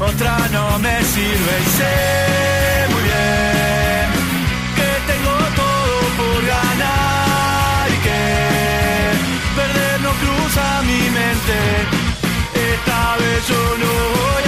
otra no me sirve y sé muy bien que tengo todo por ganar y que perder no cruza mi mente, esta vez yo no voy a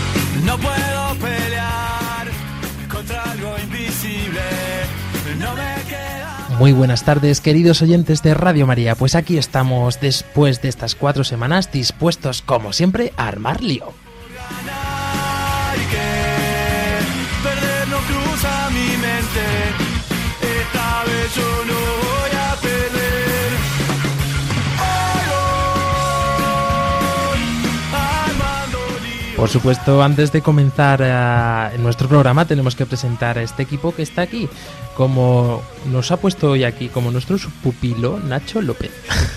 Muy buenas tardes, queridos oyentes de Radio María. Pues aquí estamos después de estas cuatro semanas dispuestos, como siempre, a armar lío. Por supuesto, antes de comenzar eh, nuestro programa, tenemos que presentar a este equipo que está aquí. Como nos ha puesto hoy aquí, como nuestro pupilo, Nacho López.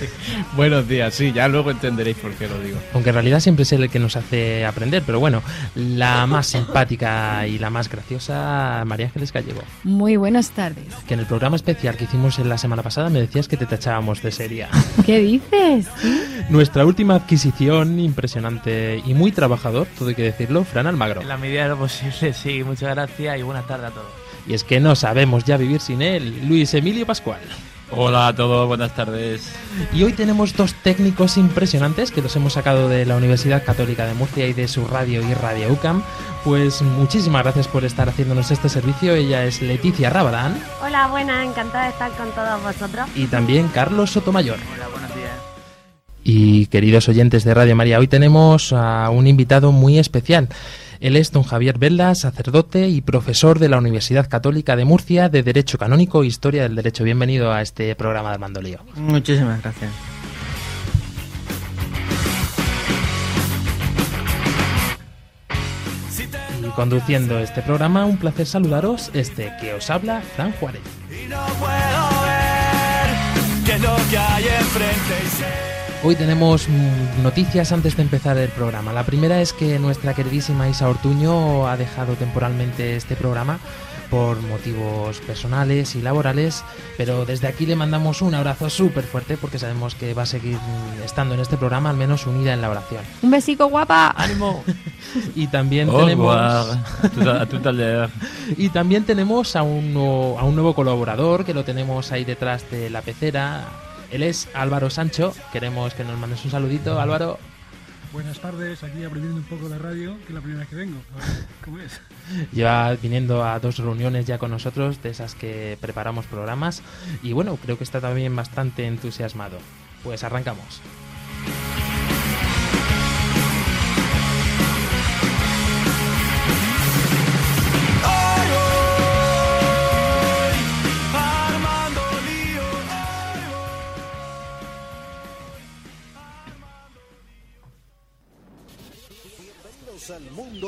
Buenos días, sí, ya luego entenderéis por qué lo digo. Aunque en realidad siempre es el que nos hace aprender, pero bueno, la más simpática y la más graciosa, María Ángeles Gallego. Muy buenas tardes. Que en el programa especial que hicimos en la semana pasada me decías que te tachábamos de seria. ¿Qué dices? Nuestra última adquisición, impresionante y muy trabajador, todo hay que decirlo, Fran Almagro. En la medida de lo posible, sí. Muchas gracias y buenas tardes a todos. Y es que no sabemos ya vivir sin él, Luis Emilio Pascual. Hola a todos, buenas tardes. Y hoy tenemos dos técnicos impresionantes que los hemos sacado de la Universidad Católica de Murcia y de su radio y Radio UCAM. Pues muchísimas gracias por estar haciéndonos este servicio. Ella es Leticia Rabadán Hola, buenas, encantada de estar con todos vosotros. y también Carlos Sotomayor. Hola, buenos días. Y queridos oyentes de Radio María, hoy tenemos a un invitado muy especial. Él es don Javier Velda, sacerdote y profesor de la Universidad Católica de Murcia de Derecho Canónico e Historia del Derecho. Bienvenido a este programa de Armando Lío. Muchísimas gracias. Y conduciendo este programa, un placer saludaros, este que os habla, Fran Juárez. Y no puedo ver qué es lo que hay enfrente y sé. Hoy tenemos mm, noticias antes de empezar el programa. La primera es que nuestra queridísima Isa Ortuño ha dejado temporalmente este programa por motivos personales y laborales, pero desde aquí le mandamos un abrazo súper fuerte porque sabemos que va a seguir mm, estando en este programa, al menos unida en la oración. Un besico guapa. ¡Ánimo! Y también Au tenemos. A l'heure. y también tenemos a un, nuevo- a un nuevo colaborador que lo tenemos ahí detrás de la pecera. Él es Álvaro Sancho. Queremos que nos mandes un saludito, Álvaro. Buenas tardes, aquí aprendiendo un poco de radio, que es la primera vez que vengo. A ver, ¿Cómo es? Lleva viniendo a dos reuniones ya con nosotros, de esas que preparamos programas. Y bueno, creo que está también bastante entusiasmado. Pues arrancamos.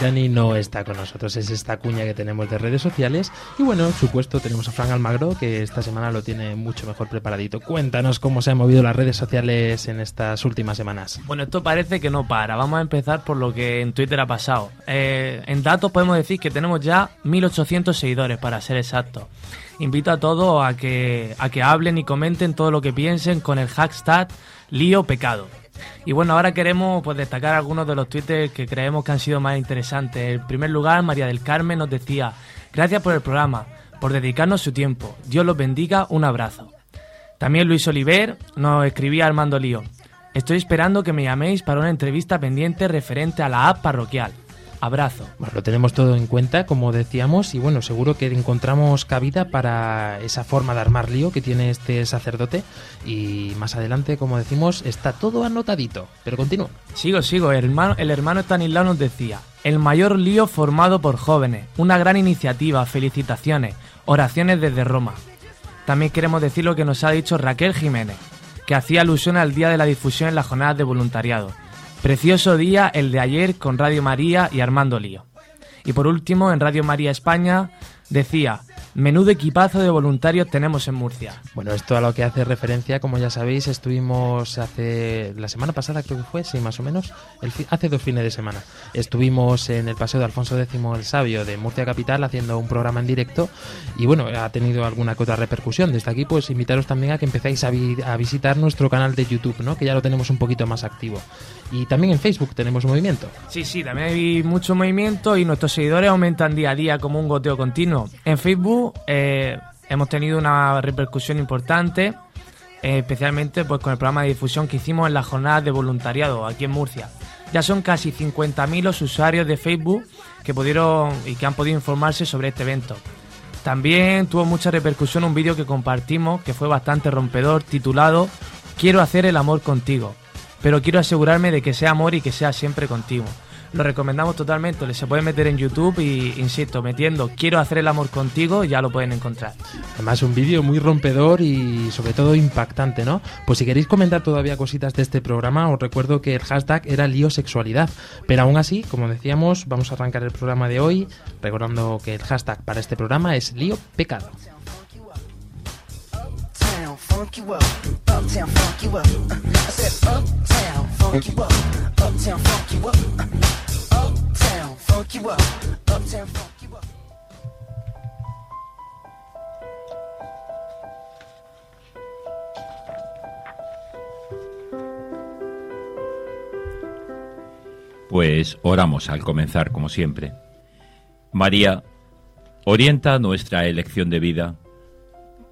Dani no está con nosotros, es esta cuña que tenemos de redes sociales. Y bueno, supuesto, tenemos a Fran Almagro, que esta semana lo tiene mucho mejor preparadito. Cuéntanos cómo se han movido las redes sociales en estas últimas semanas. Bueno, esto parece que no para. Vamos a empezar por lo que en Twitter ha pasado. Eh, en datos podemos decir que tenemos ya 1800 seguidores, para ser exactos. Invito a todos a que, a que hablen y comenten todo lo que piensen con el hashtag lío pecado. Y bueno, ahora queremos pues, destacar algunos de los tweets que creemos que han sido más interesantes. En primer lugar, María del Carmen nos decía, gracias por el programa, por dedicarnos su tiempo. Dios los bendiga, un abrazo. También Luis Oliver nos escribía Armando Lío, estoy esperando que me llaméis para una entrevista pendiente referente a la app parroquial. Abrazo. Bueno, lo tenemos todo en cuenta, como decíamos, y bueno, seguro que encontramos cabida para esa forma de armar lío que tiene este sacerdote. Y más adelante, como decimos, está todo anotadito. Pero continúa. Sigo, sigo. El hermano, el hermano Stanislao nos decía: El mayor lío formado por jóvenes. Una gran iniciativa. Felicitaciones. Oraciones desde Roma. También queremos decir lo que nos ha dicho Raquel Jiménez, que hacía alusión al día de la difusión en las jornadas de voluntariado. Precioso día el de ayer con Radio María y Armando Lío. Y por último, en Radio María España decía, menudo equipazo de voluntarios tenemos en Murcia. Bueno, esto a lo que hace referencia, como ya sabéis, estuvimos hace la semana pasada, creo que fue, sí, más o menos, el fi- hace dos fines de semana. Estuvimos en el Paseo de Alfonso X el Sabio de Murcia Capital haciendo un programa en directo y bueno, ha tenido alguna que otra repercusión. Desde aquí, pues invitaros también a que empecéis a, vi- a visitar nuestro canal de YouTube, ¿no? Que ya lo tenemos un poquito más activo. Y también en Facebook tenemos movimiento. Sí, sí, también hay mucho movimiento y nuestros seguidores aumentan día a día como un goteo continuo. En Facebook eh, hemos tenido una repercusión importante, eh, especialmente pues, con el programa de difusión que hicimos en las jornadas de voluntariado aquí en Murcia. Ya son casi 50.000 los usuarios de Facebook que pudieron y que han podido informarse sobre este evento. También tuvo mucha repercusión un vídeo que compartimos que fue bastante rompedor titulado Quiero hacer el amor contigo, pero quiero asegurarme de que sea amor y que sea siempre contigo. Lo recomendamos totalmente, se puede meter en YouTube y, insisto, metiendo Quiero hacer el amor contigo ya lo pueden encontrar. Además, un vídeo muy rompedor y sobre todo impactante, ¿no? Pues si queréis comentar todavía cositas de este programa, os recuerdo que el hashtag era liosexualidad. Pero aún así, como decíamos, vamos a arrancar el programa de hoy recordando que el hashtag para este programa es lío pecado. Funk you up. Uptown, funk you up. I said, Uptown, up. Uptown. Pues oramos al comenzar, como siempre. María, orienta nuestra elección de vida,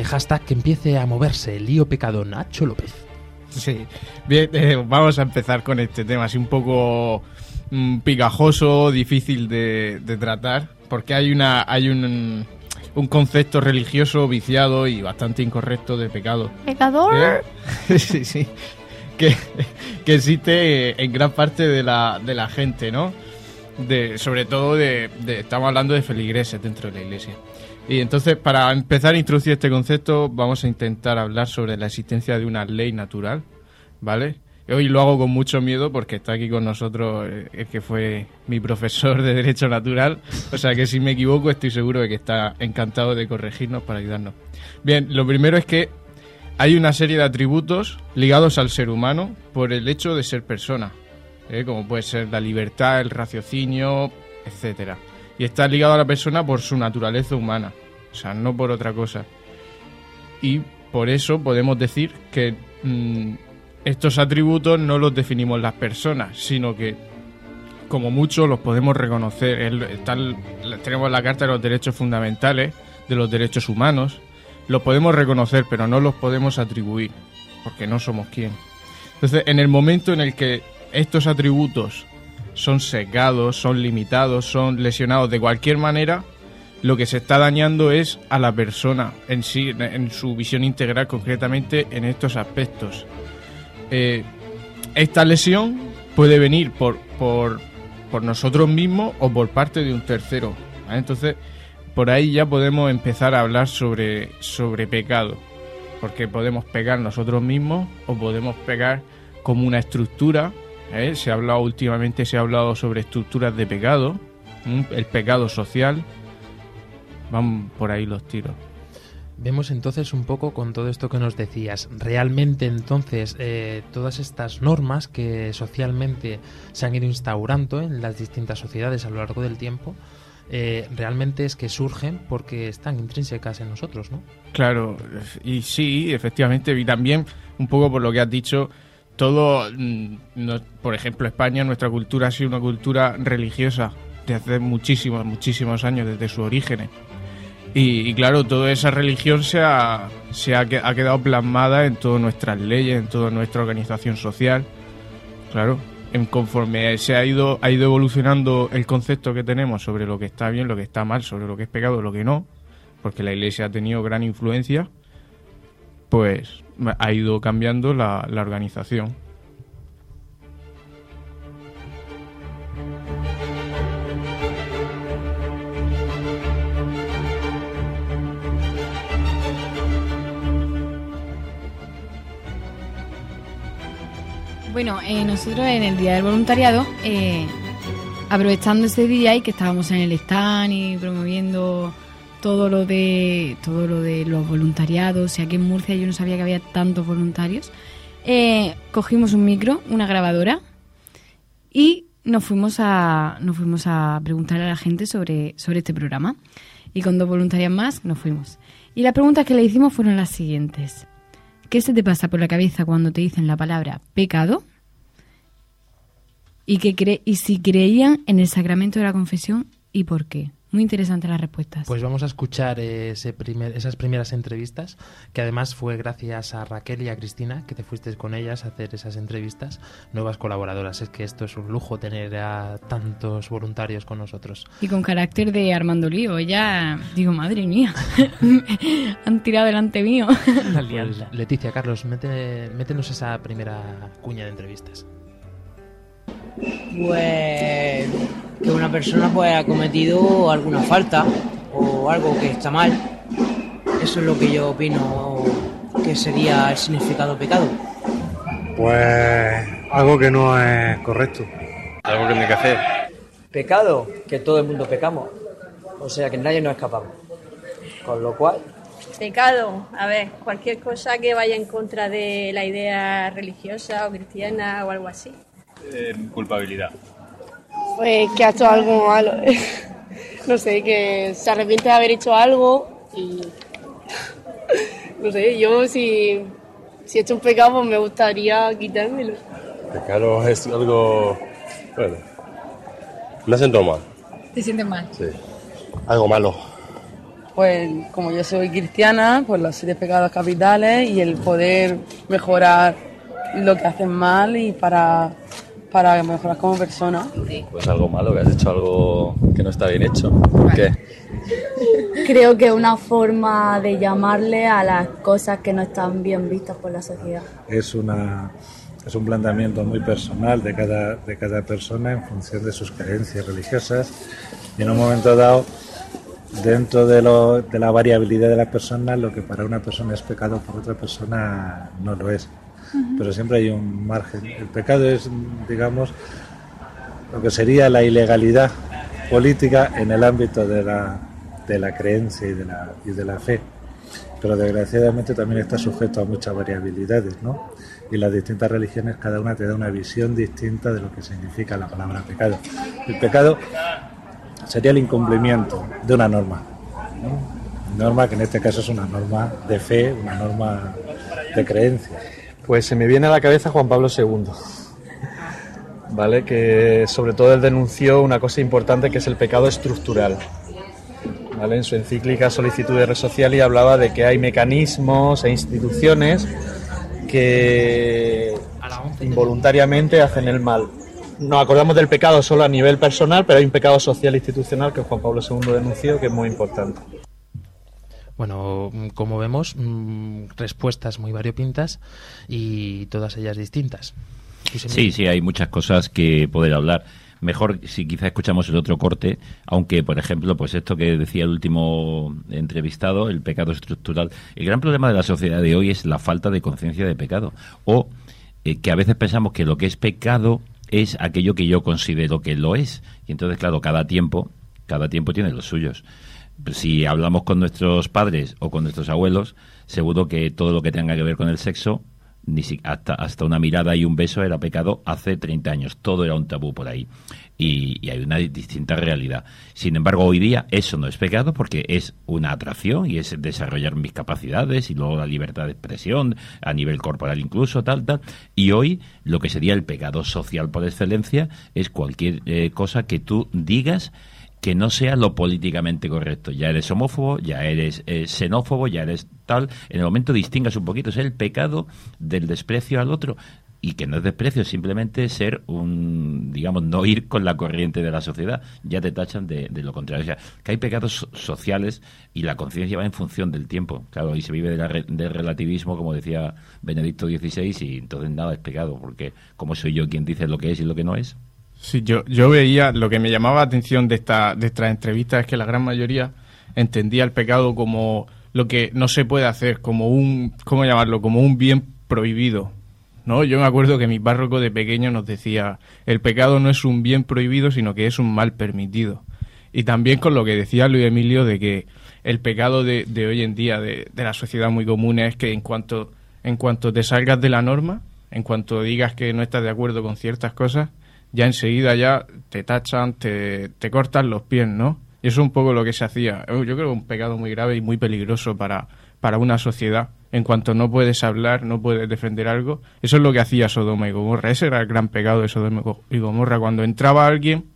ese hashtag que empiece a moverse, el lío pecado Nacho López. Sí, bien, eh, vamos a empezar con este tema, así un poco mm, picajoso, difícil de, de tratar, porque hay una hay un, un concepto religioso viciado y bastante incorrecto de pecado. ¿Pecador? Eh, sí, sí. Que, que existe en gran parte de la, de la gente, ¿no? De, sobre todo de, de- Estamos hablando de feligreses dentro de la iglesia. Y entonces, para empezar a introducir este concepto, vamos a intentar hablar sobre la existencia de una ley natural, ¿vale? Hoy lo hago con mucho miedo porque está aquí con nosotros eh, el que fue mi profesor de Derecho Natural. O sea que si me equivoco estoy seguro de que está encantado de corregirnos para ayudarnos. Bien, lo primero es que hay una serie de atributos ligados al ser humano por el hecho de ser persona, ¿eh? como puede ser la libertad, el raciocinio, etcétera. Y está ligado a la persona por su naturaleza humana, o sea, no por otra cosa. Y por eso podemos decir que mm, estos atributos no los definimos las personas, sino que como mucho los podemos reconocer. Están- tenemos la Carta de los Derechos Fundamentales, de los Derechos Humanos, los podemos reconocer, pero no los podemos atribuir, porque no somos quién. Entonces, en el momento en el que estos atributos son secados, son limitados, son lesionados de cualquier manera, lo que se está dañando es a la persona en sí, en su visión integral, concretamente en estos aspectos. Eh, esta lesión puede venir por, por, por nosotros mismos o por parte de un tercero. Entonces, por ahí ya podemos empezar a hablar sobre, sobre pecado. Porque podemos pecar nosotros mismos o podemos pecar como una estructura. ¿Eh? Se ha hablado últimamente, se ha hablado sobre estructuras de pecado, el pecado social. Van por ahí los tiros. Vemos entonces un poco con todo esto que nos decías. Realmente entonces eh, todas estas normas que socialmente se han ido instaurando en las distintas sociedades a lo largo del tiempo, eh, realmente es que surgen porque están intrínsecas en nosotros, ¿no? Claro, y sí, efectivamente, y también un poco por lo que has dicho, todo, mm, por ejemplo, España, nuestra cultura ha sido una cultura religiosa desde muchísimos, muchísimos años, desde sus orígenes. Y, y claro, toda esa religión se, ha, quedado plasmada en todas nuestras leyes, en toda nuestra organización social. Claro, en conforme se ha ido, evolucionando el concepto que tenemos sobre lo que está bien, lo que está mal, sobre lo que es pecado, lo que no, porque la iglesia ha tenido gran influencia, pues ha ido cambiando la, la organización. Bueno, eh, nosotros en el Día del Voluntariado, eh, aprovechando ese día y que estábamos en el stand y promoviendo todo lo de todo lo de los voluntariados, y aquí en Murcia yo no sabía que había tantos voluntarios, eh, cogimos un micro, una grabadora y nos fuimos a nos fuimos a preguntar a la gente sobre sobre este programa y con dos voluntarias más nos fuimos. Y las preguntas que le hicimos fueron las siguientes. ¿Qué se te pasa por la cabeza cuando te dicen la palabra pecado? Y, y si creían en el sacramento de la confesión y por qué. Muy interesantes las respuestas. Pues vamos a escuchar ese primer- esas primeras entrevistas, que además fue gracias a Raquel y a Cristina, que te fuiste con ellas a hacer esas entrevistas, nuevas colaboradoras. Es que esto es un lujo tener a tantos voluntarios con nosotros. Y con carácter de Armando Lío. Ella, digo, madre mía, han tirado delante mío. Pues, Leticia, Carlos, mete- métenos esa primera cuña de entrevistas. Pues que una persona pues ha cometido alguna falta o algo que está mal. Eso es lo que yo opino que sería el significado pecado. Pues algo que no es correcto. Algo que no hay que hacer. Pecado, que todo el mundo pecamos. O sea que nadie nos escapamos. Con lo cual, Pecado, a ver, cualquier cosa que vaya en contra de la idea religiosa o cristiana o algo así. Culpabilidad. Pues que ha hecho algo malo. no sé, que se arrepiente de haber hecho algo y. No sé, yo si, si he hecho un pecado, pues me gustaría quitármelo. Pecado es algo. Bueno. Me siento mal, ¿Te sientes mal? sí. Algo malo. Pues como yo soy cristiana, pues los siete pecados capitales y el poder mejorar lo que hacen mal y para, para mejorar como persona. Pues algo malo, que has hecho algo que no está bien hecho. ¿Por qué? Creo que es una forma de llamarle a las cosas que no están bien vistas por la sociedad. Es, una, es un planteamiento muy personal de cada, de cada persona en función de sus creencias religiosas y en un momento dado, dentro de, lo, de la variabilidad de las personas, lo que para una persona es pecado, para otra persona no lo es. Pero siempre hay un margen. El pecado es, digamos, lo que sería la ilegalidad política en el ámbito de la, de la creencia y de la, y de la fe. Pero desgraciadamente también está sujeto a muchas variabilidades, ¿no? y las distintas religiones cada una te da una visión distinta de lo que significa la palabra pecado. El pecado sería el incumplimiento de una norma. ¿no? Norma que en este caso es una norma de fe, una norma de creencia. Pues se me viene a la cabeza Juan Pablo II, ¿vale? Que sobre todo él denunció una cosa importante que es el pecado estructural. ¿vale? En su encíclica Solicitudes Sociali hablaba de que hay mecanismos e instituciones que involuntariamente hacen el mal. Nos acordamos del pecado solo a nivel personal, pero hay un pecado social e institucional que Juan Pablo II denunció que es muy importante. Bueno, como vemos, mm, respuestas muy variopintas y todas ellas distintas. Sí, sí, hay muchas cosas que poder hablar. Mejor si quizá escuchamos el otro corte, aunque, por ejemplo, pues esto que decía el último entrevistado, el pecado estructural. El gran problema de la sociedad de hoy es la falta de conciencia de pecado. O eh, que a veces pensamos que lo que es pecado es aquello que yo considero que lo es. Y entonces, claro, cada tiempo, cada tiempo tiene los suyos. Si hablamos con nuestros padres o con nuestros abuelos, seguro que todo lo que tenga que ver con el sexo, ni si- hasta, hasta una mirada y un beso era pecado hace 30 años. Todo era un tabú por ahí. Y, hay una distinta realidad. Sin embargo, hoy día eso no es pecado porque es una atracción y es desarrollar mis capacidades y luego la libertad de expresión a nivel corporal incluso, tal, tal. Y hoy lo que sería el pecado social por excelencia es cualquier eh, cosa que tú digas que no sea lo políticamente correcto. Ya eres homófobo, ya eres eh, xenófobo, ya eres tal. En el momento distingas un poquito, es el pecado del desprecio al otro. Y que no es desprecio, simplemente ser un, digamos, no ir con la corriente de la sociedad. Ya te tachan de, lo contrario. O sea, que hay pecados so- sociales y la conciencia va en función del tiempo. Claro, y se vive de del relativismo, como decía Benedicto XVI, y entonces nada es pecado, porque como soy yo quien dice lo que es y lo que no es. Sí, yo, yo veía, lo que me llamaba la atención de, esta, de estas entrevistas es que la gran mayoría entendía el pecado como lo que no se puede hacer, como un, ¿cómo llamarlo? Como un bien prohibido. ¿no? Yo me acuerdo que mi párroco de pequeño nos decía, el pecado no es un bien prohibido, sino que es un mal permitido. Y también con lo que decía Luis Emilio de que el pecado de, de hoy en día, de, de la sociedad muy común, es que en cuanto, en cuanto te salgas de la norma, en cuanto digas que no estás de acuerdo con ciertas cosas, ya enseguida ya te tachan, te, te cortan los pies, ¿no? Y eso es un poco lo que se hacía. Yo creo que un pecado muy grave y muy peligroso para, para una sociedad. En cuanto no puedes hablar, no puedes defender algo, eso es lo que hacía Sodoma y Gomorra. Ese era el gran pecado de Sodoma y Gomorra. Cuando entraba alguien,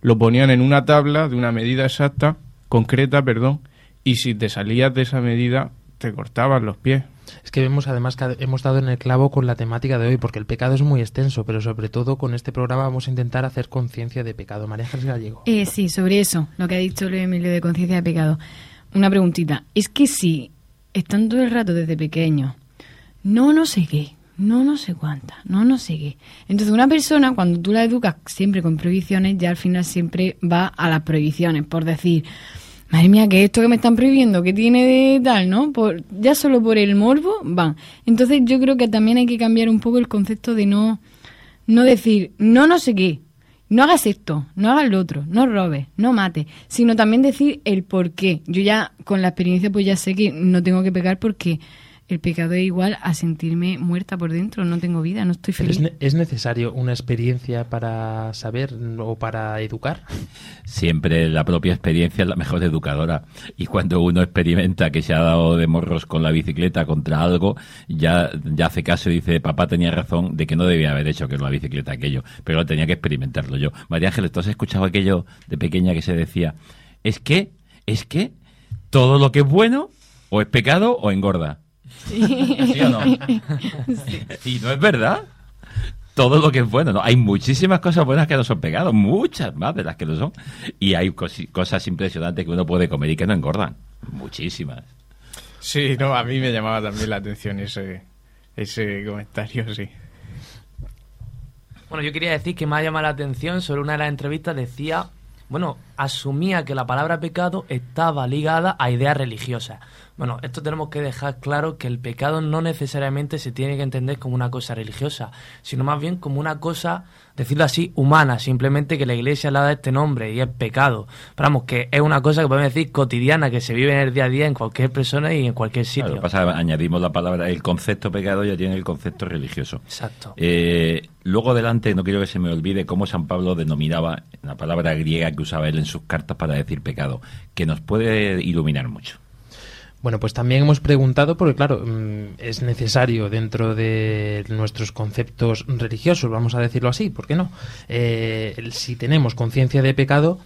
lo ponían en una tabla de una medida exacta, concreta, perdón, y si te salías de esa medida, te cortaban los pies. Es que vemos además que hemos dado en el clavo con la temática de hoy, porque el pecado es muy extenso, pero sobre todo con este programa vamos a intentar hacer conciencia de pecado. María Ángeles Gallego. Eh, sí, sobre eso, lo que ha dicho Luis Emilio de conciencia de pecado. Una preguntita. Es que si están todo el rato desde pequeño, no, no sé qué, no, no sé cuánta, no, no sé qué. Entonces, una persona, cuando tú la educas siempre con prohibiciones, ya al final siempre va a las prohibiciones, por decir, madre mía, que esto que me están prohibiendo, que tiene de tal, ¿no? Por, ya solo por el morbo van. Entonces, yo creo que también hay que cambiar un poco el concepto de no, no decir, no, no sé qué, no hagas esto, no hagas lo otro, no robes, no mates, sino también decir el por qué. Yo ya con la experiencia pues ya sé que no tengo que pecar porque el pecado es igual a sentirme muerta por dentro, no tengo vida, no estoy feliz. ¿Es, ne- es necesario una experiencia para saber o para educar? Siempre la propia experiencia es la mejor educadora. Y cuando uno experimenta que se ha dado de morros con la bicicleta contra algo, ya, ya hace caso y dice, papá tenía razón de que no debía haber hecho que la bicicleta aquello, pero tenía que experimentarlo yo. María Ángeles, ¿tú has escuchado aquello de pequeña que se decía, es que, es que todo lo que es bueno o es pecado o engorda? ¿Sí o no? Y no es verdad. Todo lo que es bueno, ¿no? Hay muchísimas cosas buenas que no son pecados, muchas más de las que lo son. Y hay cosas impresionantes que uno puede comer y que no engordan. Muchísimas. Sí, no, a mí me llamaba también la atención ese, ese comentario, sí. Bueno, yo quería decir que me ha llamado la atención sobre una de las entrevistas decía, bueno, asumía que la palabra pecado estaba ligada a ideas religiosas. Bueno, esto tenemos que dejar claro que el pecado no necesariamente se tiene que entender como una cosa religiosa, sino más bien como una cosa, decirlo así, humana, simplemente que la iglesia le dado este nombre y es pecado. Pero vamos, que es una cosa que podemos decir cotidiana, que se vive en el día a día en cualquier persona y en cualquier sitio. Claro, lo que pasa añadimos la palabra, el concepto pecado ya tiene el concepto religioso. Exacto. Eh, luego adelante, no quiero que se me olvide cómo San Pablo denominaba la palabra griega que usaba él en sus cartas para decir pecado, que nos puede iluminar mucho. Bueno, pues también hemos preguntado, porque claro, mm, es necesario dentro de nuestros conceptos religiosos, vamos a decirlo así, ¿por qué no? Eh, si tenemos conciencia de pecado,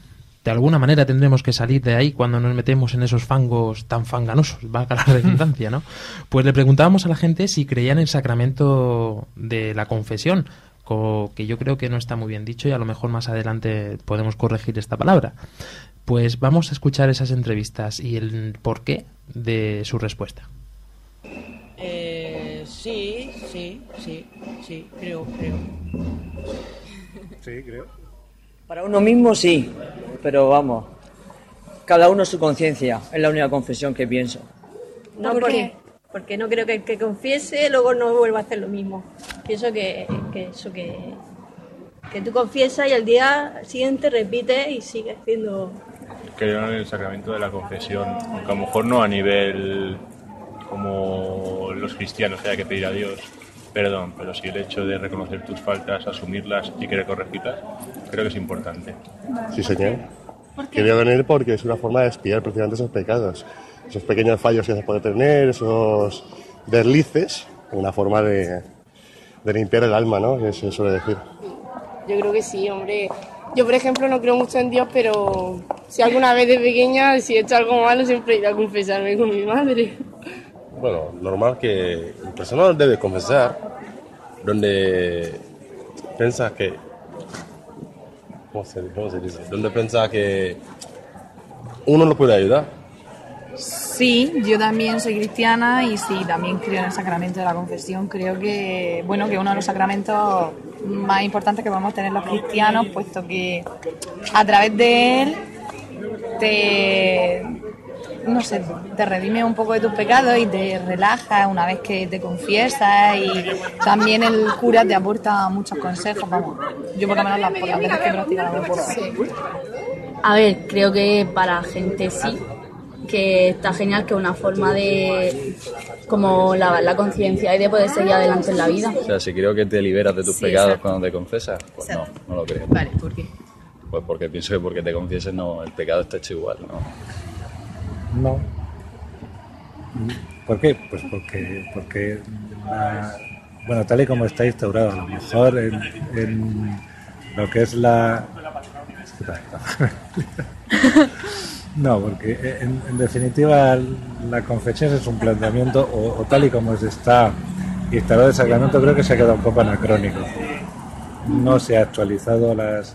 de alguna manera tendremos que salir de ahí cuando nos metemos en esos fangos tan fanganosos, valga la redundancia, ¿no? Pues le preguntábamos a la gente si creían en el sacramento de la confesión, co- que yo creo que no está muy bien dicho y a lo mejor más adelante podemos corregir esta palabra. Pues vamos a escuchar esas entrevistas y el porqué de su respuesta. Eh, sí, sí, sí, sí, creo, creo. Sí, creo. Para uno mismo sí, pero vamos, cada uno su conciencia, es la única confesión que pienso. No, ¿Por porque, qué? porque no creo que el que confiese luego no vuelva a hacer lo mismo. Pienso que, que eso que, que tú confiesas y al día siguiente repites y sigues haciendo Creo en el sacramento de la confesión, aunque a lo mejor no a nivel como los cristianos que hay que pedir a Dios perdón, pero sí el hecho de reconocer tus faltas, asumirlas y querer corregirlas, creo que es importante. Sí, señor. Quería venir porque es una forma de espiar precisamente esos pecados, esos pequeños fallos que se puede tener, esos deslices, una forma de, de limpiar el alma, ¿no? Que se suele decir. Yo creo que sí, hombre. Yo, por ejemplo, no creo mucho en Dios, pero si alguna vez de pequeña, si he hecho algo malo, siempre he ido a confesarme con mi madre. Bueno, normal que el persona debe confesar donde piensa que... ¿Cómo se, cómo se dice? Donde piensa que uno lo puede ayudar. Sí, yo también soy cristiana y sí, también creo en el sacramento de la confesión. Creo que, bueno, que uno de los sacramentos más importantes que podemos tener los cristianos, puesto que a través de él te, no sé, te redime un poco de tus pecados y te relaja una vez que te confiesas y también el cura te aporta muchos consejos, vamos, yo por lo menos las, por las veces que he practicado confesión. A ver, creo que para gente sí, que está genial, que es una forma de como lavar la conciencia y de poder seguir adelante en la vida. O sea, si creo que te liberas de tus Sí, pecados exacto. cuando te confesas, pues no, no lo creo. Vale, ¿por qué? Pues porque pienso que porque te confieses no, el pecado está hecho igual, ¿no? No. ¿Por qué? Pues porque, porque la- bueno, tal y como está instaurado, a lo mejor en, en lo que es la... No, porque en, en definitiva la confesión es un planteamiento, o, o tal y como se está instalado el sacramento, creo que se ha quedado un poco anacrónico. No se ha actualizado a, las,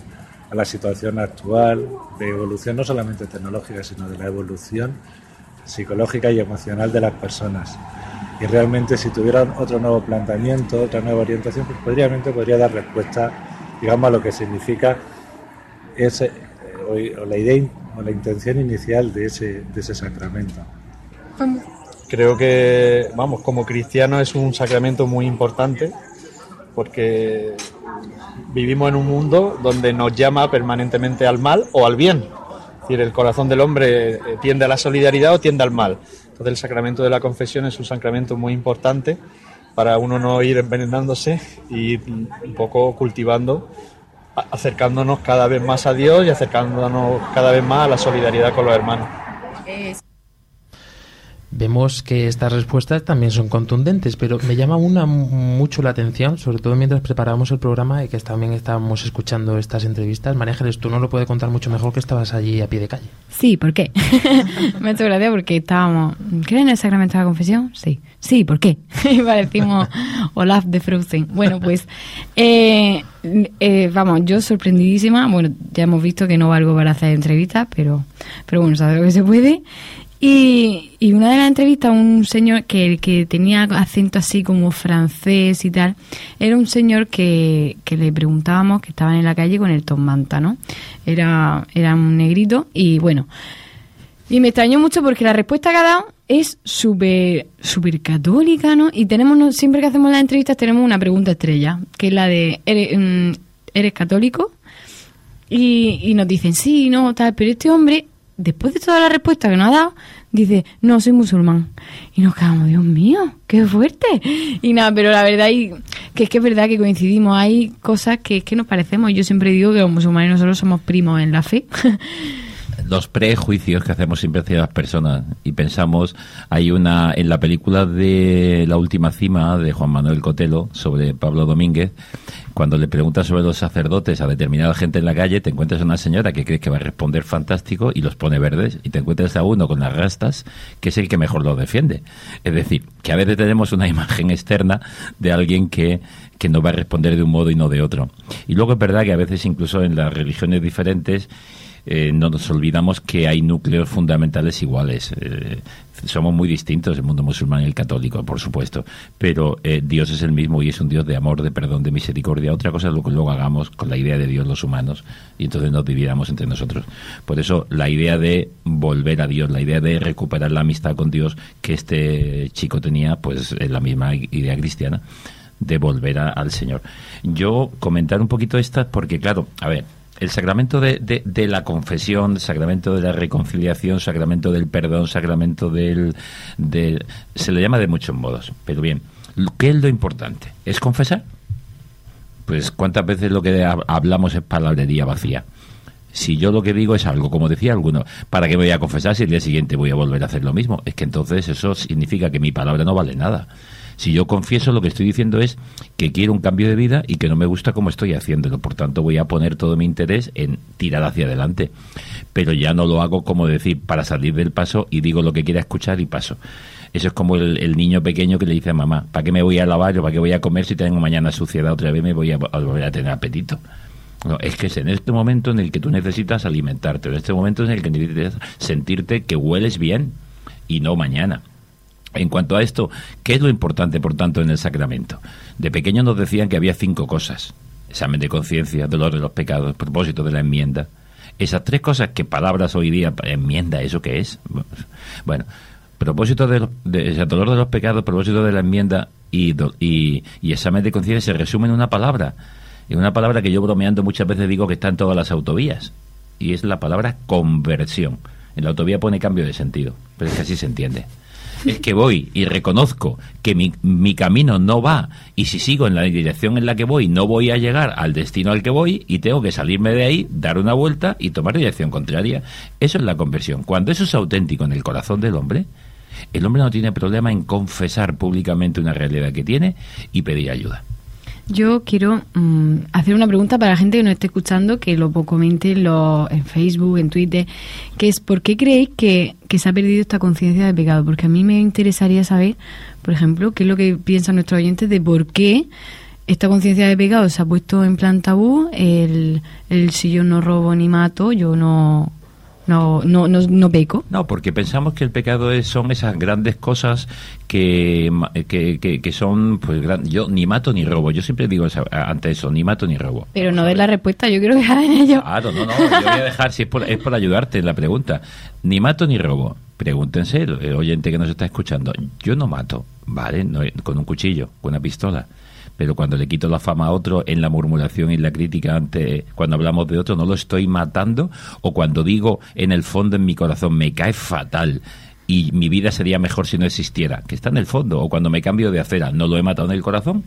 a la situación actual de evolución, no solamente tecnológica, sino de la evolución psicológica y emocional de las personas. Y realmente si tuvieran otro nuevo planteamiento, otra nueva orientación, pues podríamente podría dar respuesta, digamos, a lo que significa ese, eh, o, la idea o la intención inicial de ese, de ese sacramento. Creo que, vamos, como cristiano es un sacramento muy importante porque vivimos en un mundo donde nos llama permanentemente al mal o al bien. Es decir, el corazón del hombre eh, tiende a la solidaridad o tiende al mal. Entonces el sacramento de la confesión es un sacramento muy importante para uno no ir envenenándose y ir un poco cultivando, acercándonos cada vez más a Dios y acercándonos cada vez más a la solidaridad con los hermanos. Vemos que estas respuestas también son contundentes, pero me llama una mu- mucho la atención, sobre todo mientras preparábamos el programa y que también estábamos escuchando estas entrevistas. María tú no lo puedes contar mucho mejor que estabas allí a pie de calle. Sí, ¿por qué? Me ha hecho porque estábamos. ¿Creen en el sacramento de la confesión? Sí. Sí, ¿por qué? Y parecimos Olaf de Frozen. Bueno, pues. eh, eh, vamos, yo sorprendidísima. Bueno, ya hemos visto que no valgo para hacer entrevistas, pero, pero bueno, sabe lo que se puede. Y, y una de las entrevistas, un señor que, que tenía acento así como francés y tal, era un señor que, que le preguntábamos que estaban en la calle con el Tom Manta, ¿no? Era, era un negrito y bueno, Y me extrañó mucho porque la respuesta que ha dado es súper súper católica, ¿no? Y tenemos, siempre que hacemos las entrevistas tenemos una pregunta estrella, que es la de, ¿eres, mm, ¿eres católico? Y, y nos dicen, sí, no, tal, pero este hombre, después de toda la respuesta que nos ha dado, dice, no, soy musulmán. Y nos quedamos, Dios mío, qué fuerte. Y nada, pero la verdad y, que es que es verdad que coincidimos, hay cosas que es que nos parecemos. Yo siempre digo que los musulmanes nosotros somos primos en la fe. los prejuicios que hacemos siempre hacia las personas. Y pensamos hay una en la película de la última cima de Juan Manuel Cotelo sobre Pablo Domínguez cuando le preguntas sobre los sacerdotes a determinada gente en la calle te encuentras a una señora que crees que va a responder fantástico y los pone verdes y te encuentras a uno con las rastas que es el que mejor lo defiende. Es decir que a veces tenemos una imagen externa de alguien que que no va a responder de un modo y no de otro. Y luego es verdad que a veces incluso en las religiones diferentes eh, no nos olvidamos que hay núcleos fundamentales iguales. Eh, somos muy distintos el mundo musulmán y el católico, por supuesto, pero eh, Dios es el mismo y es un Dios de amor, de perdón, de misericordia. Otra cosa es lo que luego hagamos con la idea de Dios los humanos y entonces nos dividamos entre nosotros. Por eso la idea de volver a Dios, la idea de recuperar la amistad con Dios que este chico tenía, pues es la misma idea cristiana de volver a- al Señor. Yo comentar un poquito estas porque, claro, a ver, el sacramento de, de- la confesión, sacramento de la reconciliación, sacramento del perdón, sacramento del, Se le llama de muchos modos, pero bien, ¿qué es lo importante? ¿Es confesar? Pues cuántas veces lo que hab- hablamos es palabrería vacía. Si yo lo que digo es algo, como decía alguno, ¿para qué voy a confesar si el día siguiente voy a volver a hacer lo mismo? Es que entonces eso significa que mi palabra no vale nada. Si yo confieso, lo que estoy diciendo es que quiero un cambio de vida y que no me gusta cómo estoy haciéndolo. Por tanto, voy a poner todo mi interés en tirar hacia adelante. Pero ya no lo hago como decir para salir del paso y digo lo que quiera escuchar y paso. Eso es como el, niño pequeño que le dice a mamá, ¿para qué me voy a lavar o para qué voy a comer si tengo mañana suciedad otra vez me voy a, a volver a tener apetito? No, es que es en este momento en el que tú necesitas alimentarte, en este momento en el que necesitas sentirte que hueles bien y no mañana. En cuanto a esto, ¿qué es lo importante, por tanto, en el sacramento? De pequeño nos decían que había cinco cosas. Examen de conciencia, dolor de los pecados, propósito de la enmienda. Esas tres cosas que palabras hoy día, enmienda, ¿eso qué es? Bueno, propósito de, dolor de los pecados, propósito de la enmienda y, y examen de conciencia se resumen en una palabra. En una palabra que yo bromeando muchas veces digo que está en todas las autovías. Y es la palabra conversión. En la autovía pone cambio de sentido, pero es que así se entiende. Es que voy y reconozco que mi, mi camino no va y si sigo en la dirección en la que voy no voy a llegar al destino al que voy y tengo que salirme de ahí, dar una vuelta y tomar dirección contraria. Eso es la conversión. Cuando eso es auténtico en el corazón del hombre, el hombre no tiene problema en confesar públicamente una realidad que tiene y pedir ayuda. Yo quiero mm, hacer una pregunta para la gente que nos esté escuchando, que lo comente en, lo- en Facebook, en Twitter, que es ¿por qué creéis que, que se ha perdido esta conciencia de pecado? Porque a mí me interesaría saber, por ejemplo, qué es lo que piensan nuestros oyentes de por qué esta conciencia de pecado se ha puesto en plan tabú, el, el si yo no robo ni mato, yo no, no, no, no, no peco. No, porque pensamos que el pecado es- son esas grandes cosas que, que, que, que son, pues, gran- yo ni mato ni robo. Yo siempre digo esa- ante eso, ni mato ni robo. Pero no des la respuesta, yo quiero dejar en ello. Claro, no, no, yo voy a dejar, si es por, es por ayudarte en la pregunta. Ni mato ni robo. Pregúntense, el oyente que nos está escuchando. Yo no mato, ¿vale? No, con un cuchillo, con una pistola. Pero cuando le quito la fama a otro en la murmuración y la crítica ante cuando hablamos de otro, no lo estoy matando. O cuando digo en el fondo en mi corazón, me cae fatal y mi vida sería mejor si no existiera, que está en el fondo. O cuando me cambio de acera, no lo he matado en el corazón.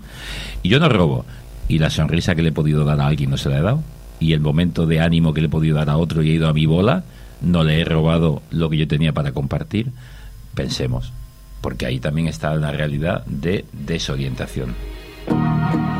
Y yo no robo. Y la sonrisa que le he podido dar a alguien no se la he dado. Y el momento de ánimo que le he podido dar a otro y he ido a mi bola, no le he robado lo que yo tenía para compartir. Pensemos. Porque ahí también está una realidad de desorientación. Thank you.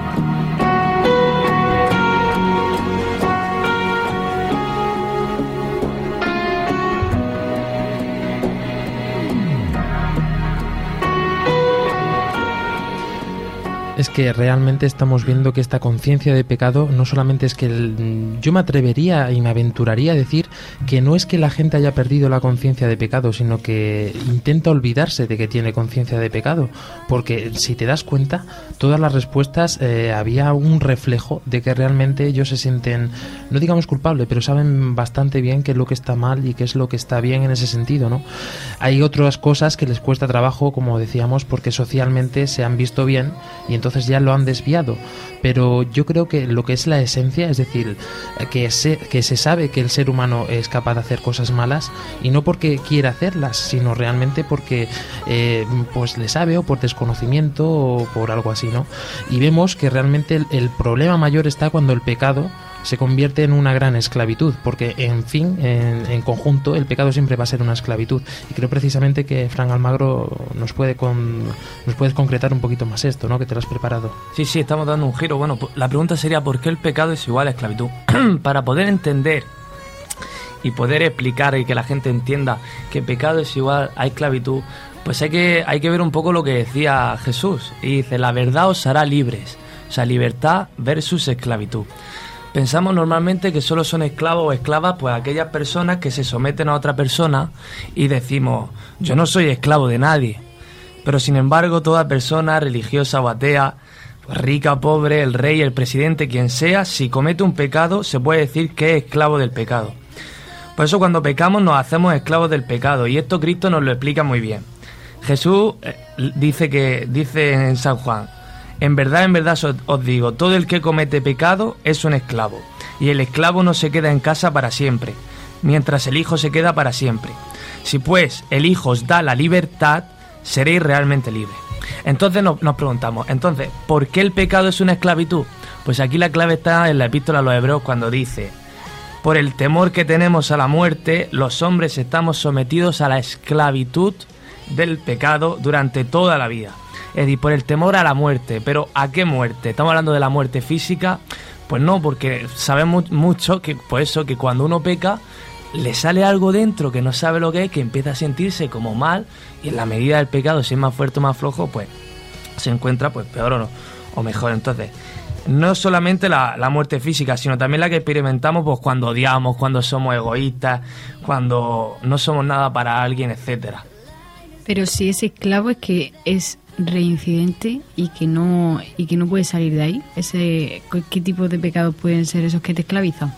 Es que realmente estamos viendo que esta conciencia de pecado no solamente es que el- yo me atrevería y me aventuraría a decir que no es que la gente haya perdido la conciencia de pecado, sino que intenta olvidarse de que tiene conciencia de pecado. Porque si te das cuenta, todas las respuestas eh, había un reflejo de que realmente ellos se sienten, no digamos culpables, pero saben bastante bien qué es lo que está mal y qué es lo que está bien en ese sentido, ¿no? Hay otras cosas que les cuesta trabajo, como decíamos, porque socialmente se han visto bien y entonces ya lo han desviado. Pero yo creo que lo que es la esencia, es decir, que se, que se sabe que el ser humano es capaz de hacer cosas malas y no porque quiera hacerlas, sino realmente porque eh, pues le sabe o por desconocimiento o por algo así, ¿no? Y vemos que realmente el problema mayor está cuando el pecado se convierte en una gran esclavitud, porque en fin, en, conjunto, el pecado siempre va a ser una esclavitud. Y creo precisamente que Fran Almagro nos puede nos puedes concretar un poquito más esto, ¿no? Que te lo has preparado. Sí, sí, estamos dando un giro. Bueno, la pregunta sería ¿por qué el pecado es igual a esclavitud? Para poder entender y poder explicar y que la gente entienda que pecado es igual a esclavitud, pues hay que, hay que ver un poco lo que decía Jesús. Y dice, la verdad os hará libres. O sea, libertad versus esclavitud. Pensamos normalmente que solo son esclavos o esclavas pues aquellas personas que se someten a otra persona y decimos, yo no soy esclavo de nadie. Pero sin embargo, toda persona religiosa o atea, pues, rica o pobre, el rey, el presidente, quien sea, si comete un pecado, se puede decir que es esclavo del pecado. Por eso cuando pecamos nos hacemos esclavos del pecado y esto Cristo nos lo explica muy bien. Jesús eh, dice que dice en San Juan, en verdad, en verdad os- digo, todo el que comete pecado es un esclavo, y el esclavo no se queda en casa para siempre, mientras el Hijo se queda para siempre. Si pues el Hijo os da la libertad, seréis realmente libres. Entonces nos, nos preguntamos, entonces, ¿por qué el pecado es una esclavitud? Pues aquí la clave está en la epístola a los hebreos cuando dice, por el temor que tenemos a la muerte, los hombres estamos sometidos a la esclavitud del pecado durante toda la vida. Decir, por el temor a la muerte. Pero ¿a qué muerte? ¿Estamos hablando de la muerte física? Pues no, porque sabemos mucho que, pues eso, que cuando uno peca, le sale algo dentro que no sabe lo que es, que empieza a sentirse como mal, y en la medida del pecado, si es más fuerte o más flojo, pues se encuentra pues peor o, no, o mejor. Entonces, no solamente la, la muerte física, sino también la que experimentamos pues cuando odiamos, cuando somos egoístas, cuando no somos nada para alguien, etcétera. Pero si es esclavo es que es reincidente y que no y que no puede salir de ahí. Ese ¿qué tipo de pecados pueden ser esos que te esclavizan?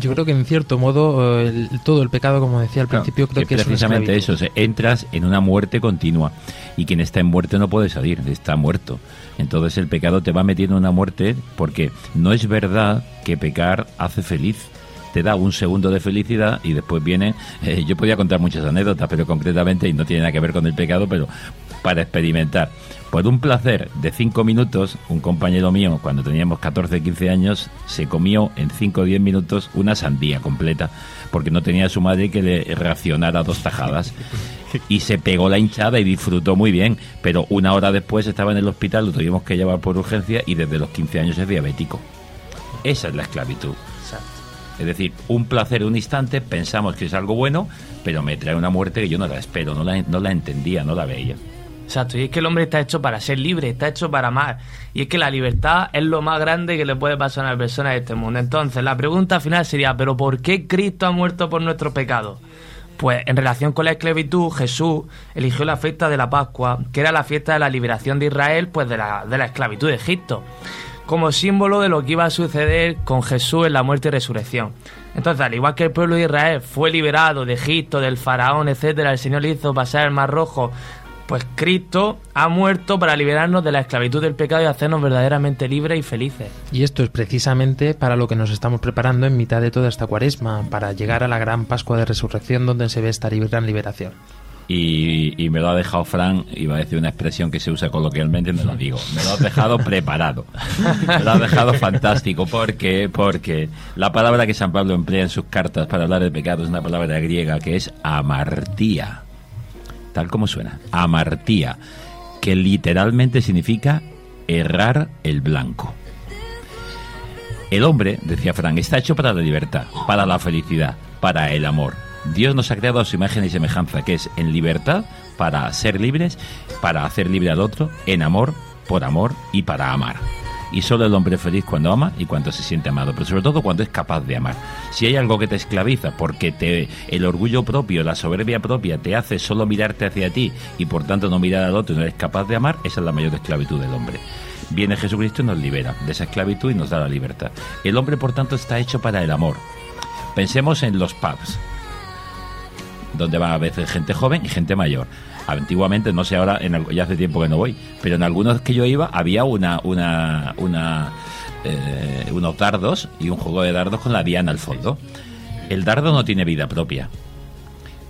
Yo creo que en cierto modo eh, el- todo el pecado, como decía al principio, creo que, es una precisamente eso, o sea, entras en una muerte continua y quien está en muerte no puede salir, está muerto. Entonces el pecado te va metiendo en una muerte porque no es verdad que pecar hace feliz. Te da un segundo de felicidad y después viene. eh, yo podía contar muchas anécdotas, pero concretamente, y no tiene nada que ver con el pecado, pero para experimentar. Por un placer de cinco minutos, un compañero mío, cuando teníamos 14, 15 años, se comió en 5 o 10 minutos una sandía completa, porque no tenía a su madre que le racionara dos tajadas. Y se pegó la hinchada y disfrutó muy bien, pero una hora después estaba en el hospital, lo tuvimos que llevar por urgencia y desde los 15 años es diabético. Esa es la esclavitud. Es decir, un placer un instante, pensamos que es algo bueno, pero me trae una muerte que yo no la espero, no la, no la entendía, no la veía. Exacto, y es que el hombre está hecho para ser libre, está hecho para amar. Y es que la libertad es lo más grande que le puede pasar a una persona de este mundo. Entonces, la pregunta final sería, ¿pero por qué Cristo ha muerto por nuestros pecados? Pues en relación con la esclavitud, Jesús eligió la fiesta de la Pascua, que era la fiesta de la liberación de Israel, pues de la, de la esclavitud de Egipto, como símbolo de lo que iba a suceder con Jesús en la muerte y resurrección. Entonces, al igual que el pueblo de Israel fue liberado de Egipto, del faraón, etcétera, el Señor le hizo pasar el mar rojo, pues Cristo ha muerto para liberarnos de la esclavitud del pecado y hacernos verdaderamente libres y felices. Y esto es precisamente para lo que nos estamos preparando en mitad de toda esta cuaresma, para llegar a la gran Pascua de Resurrección donde se ve esta gran liberación. Y, me lo ha dejado Fran, iba a decir una expresión que se usa coloquialmente, no lo digo. Me lo has dejado preparado. Me lo has dejado fantástico. porque Porque la palabra que San Pablo emplea en sus cartas para hablar de pecado es una palabra griega que es amartía. Tal como suena. Amartía. Que literalmente significa errar el blanco. El hombre, decía Fran, está hecho para la libertad, para la felicidad, para el amor. Dios nos ha creado a su imagen y semejanza, que es en libertad para ser libres, para hacer libre al otro, en amor por amor y para amar. Y solo el hombre es feliz cuando ama y cuando se siente amado, pero sobre todo cuando es capaz de amar. Si hay algo que te esclaviza porque te, el orgullo propio, la soberbia propia te hace solo mirarte hacia ti y por tanto no mirar al otro y no eres capaz de amar, esa es la mayor esclavitud del hombre. Viene Jesucristo y nos libera de esa esclavitud y nos da la libertad. El hombre, por tanto, está hecho para el amor. Pensemos en los pubs, donde va a veces gente joven y gente mayor. Antiguamente, no sé ahora, en, ya hace tiempo que no voy, pero en algunos que yo iba había una, una, una, eh, unos dardos y un juego de dardos con la diana al fondo. El dardo no tiene vida propia.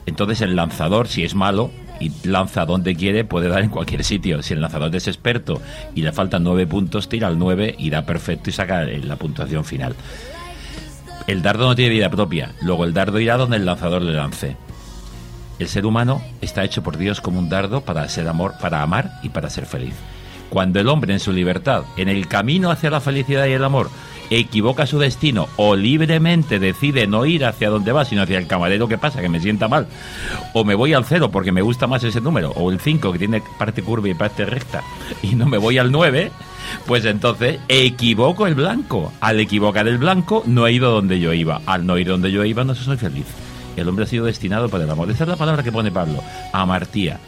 Entonces el lanzador, si es malo y lanza donde quiere, puede dar en cualquier sitio. Si el lanzador es experto y le faltan nueve puntos, tira al nueve y da perfecto y saca la puntuación final. El dardo no tiene vida propia. Luego el dardo irá donde el lanzador le lance. El ser humano está hecho por Dios como un dardo para ser amor, para amar y para ser feliz. Cuando el hombre en su libertad, en el camino hacia la felicidad y el amor, equivoca su destino o libremente decide no ir hacia donde va, sino hacia el camarero que pasa, que me sienta mal, o me voy al cero porque me gusta más ese número, o el 5 que tiene parte curva y parte recta, y no me voy al 9, pues entonces equivoco el blanco. Al equivocar el blanco, no he ido donde yo iba. Al no ir donde yo iba, no soy feliz. El hombre ha sido destinado para el amor. Esa es la palabra que pone Pablo, amartía.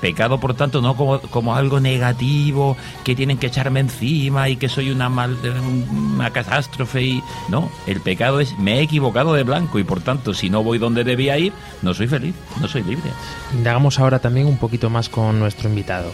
Pecado, por tanto, no como, como algo negativo, que tienen que echarme encima y que soy una, mal, una catástrofe. Y... No, el pecado es me he equivocado de blanco y por tanto, si no voy donde debía ir, no soy feliz, no soy libre. Indagamos ahora también un poquito más con nuestro invitado.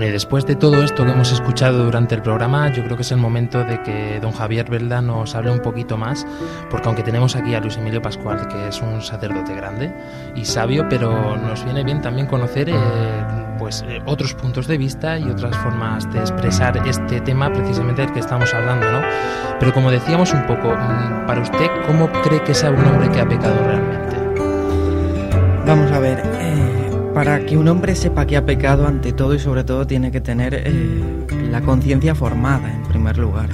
Bueno, y después de todo esto que hemos escuchado durante el programa, yo creo que es el momento de que don Javier Velda nos hable un poquito más, porque aunque tenemos aquí a Luis Emilio Pascual, que es un sacerdote grande y sabio, pero nos viene bien también conocer eh, pues eh, otros puntos de vista y otras formas de expresar este tema precisamente del que estamos hablando, ¿no? Pero como decíamos un poco, mm, para usted, ¿cómo cree que sea un hombre que ha pecado realmente? Vamos a ver, eh, para que un hombre sepa que ha pecado ante todo y sobre todo tiene que tener eh, la conciencia formada en primer lugar.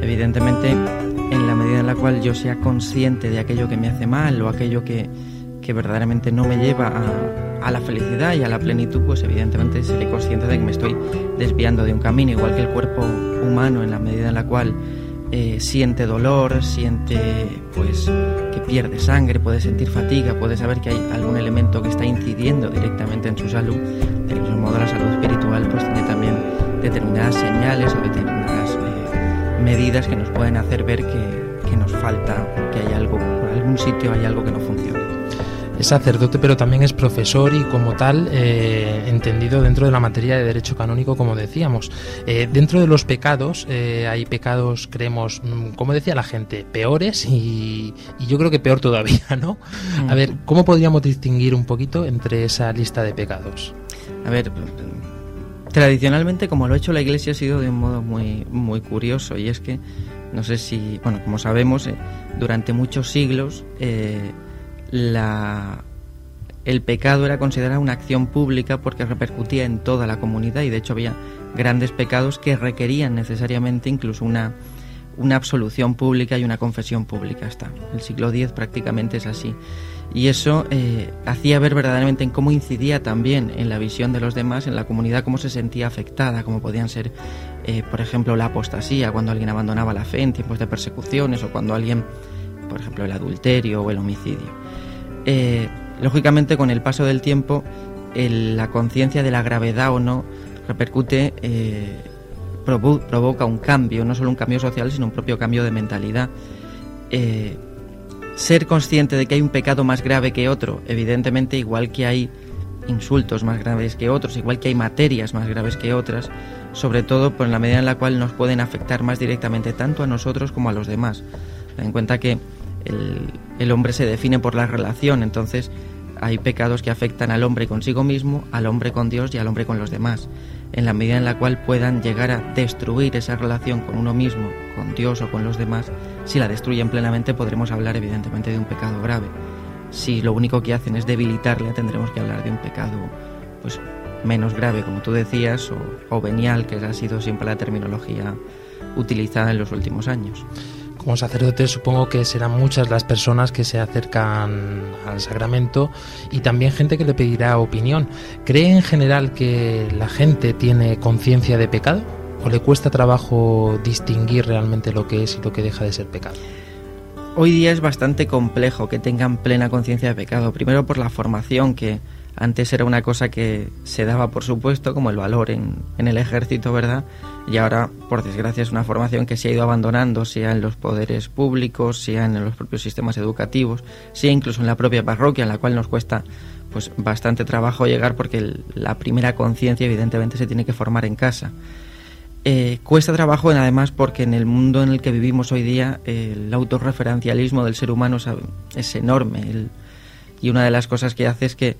Evidentemente, en la medida en la cual yo sea consciente de aquello que me hace mal o aquello que, que verdaderamente no me lleva a, a la felicidad y a la plenitud, pues evidentemente seré consciente de que me estoy desviando de un camino, igual que el cuerpo humano en la medida en la cual eh, siente dolor, siente pues que pierde sangre, puede sentir fatiga, puede saber que hay algún elemento que está incidiendo directamente en su salud. Del mismo modo la salud espiritual pues tiene también determinadas señales o determinadas eh, medidas que nos pueden hacer ver que, que nos falta, que hay algo, por algún sitio hay algo que no funciona. Es sacerdote, pero también es profesor y como tal eh, entendido dentro de la materia de derecho canónico, como decíamos. Eh, dentro de los pecados eh, hay pecados, creemos, mm, como decía la gente, peores y, y yo creo que peor todavía, ¿no? A ver, ¿cómo podríamos distinguir un poquito entre esa lista de pecados? A ver, tradicionalmente como lo ha hecho la Iglesia ha sido de un modo muy, muy curioso y es que, no sé si, bueno, como sabemos, durante muchos siglos eh, la, el pecado era considerado una acción pública porque repercutía en toda la comunidad y de hecho había grandes pecados que requerían necesariamente incluso una, una absolución pública y una confesión pública. Hasta el siglo X prácticamente es así. Y eso eh, hacía ver verdaderamente en cómo incidía también en la visión de los demás, en la comunidad, cómo se sentía afectada, como podían ser, eh, por ejemplo, la apostasía, cuando alguien abandonaba la fe en tiempos de persecuciones, o cuando alguien, por ejemplo, el adulterio o el homicidio. Eh, lógicamente, con el paso del tiempo, la conciencia de la gravedad o no repercute, eh, provo- provoca un cambio, no solo un cambio social, sino un propio cambio de mentalidad. Eh, ser consciente de que hay un pecado más grave que otro, evidentemente igual que hay insultos más graves que otros, igual que hay materias más graves que otras, sobre todo por la medida en la cual nos pueden afectar más directamente tanto a nosotros como a los demás. Ten en cuenta que el, hombre se define por la relación, entonces hay pecados que afectan al hombre consigo mismo, al hombre con Dios y al hombre con los demás. En la medida en la cual puedan llegar a destruir esa relación con uno mismo, con Dios o con los demás, si la destruyen plenamente podremos hablar evidentemente de un pecado grave. Si lo único que hacen es debilitarle, tendremos que hablar de un pecado pues menos grave, como tú decías, o, o venial, que ha sido siempre la terminología utilizada en los últimos años. Como sacerdote supongo que serán muchas las personas que se acercan al sacramento y también gente que le pedirá opinión. ¿Cree en general que la gente tiene conciencia de pecado? ¿O le cuesta trabajo distinguir realmente lo que es y lo que deja de ser pecado? Hoy día es bastante complejo que tengan plena conciencia de pecado. Primero por la formación, que antes era una cosa que se daba por supuesto, como el valor en, el ejército, ¿verdad? Y ahora, por desgracia, es una formación que se ha ido abandonando, sea en los poderes públicos, sea en los propios sistemas educativos, sea incluso en la propia parroquia, en la cual nos cuesta pues bastante trabajo llegar porque la primera conciencia evidentemente se tiene que formar en casa. Eh, cuesta trabajo además porque en el mundo en el que vivimos hoy día el autorreferencialismo del ser humano es, enorme y una de las cosas que hace es que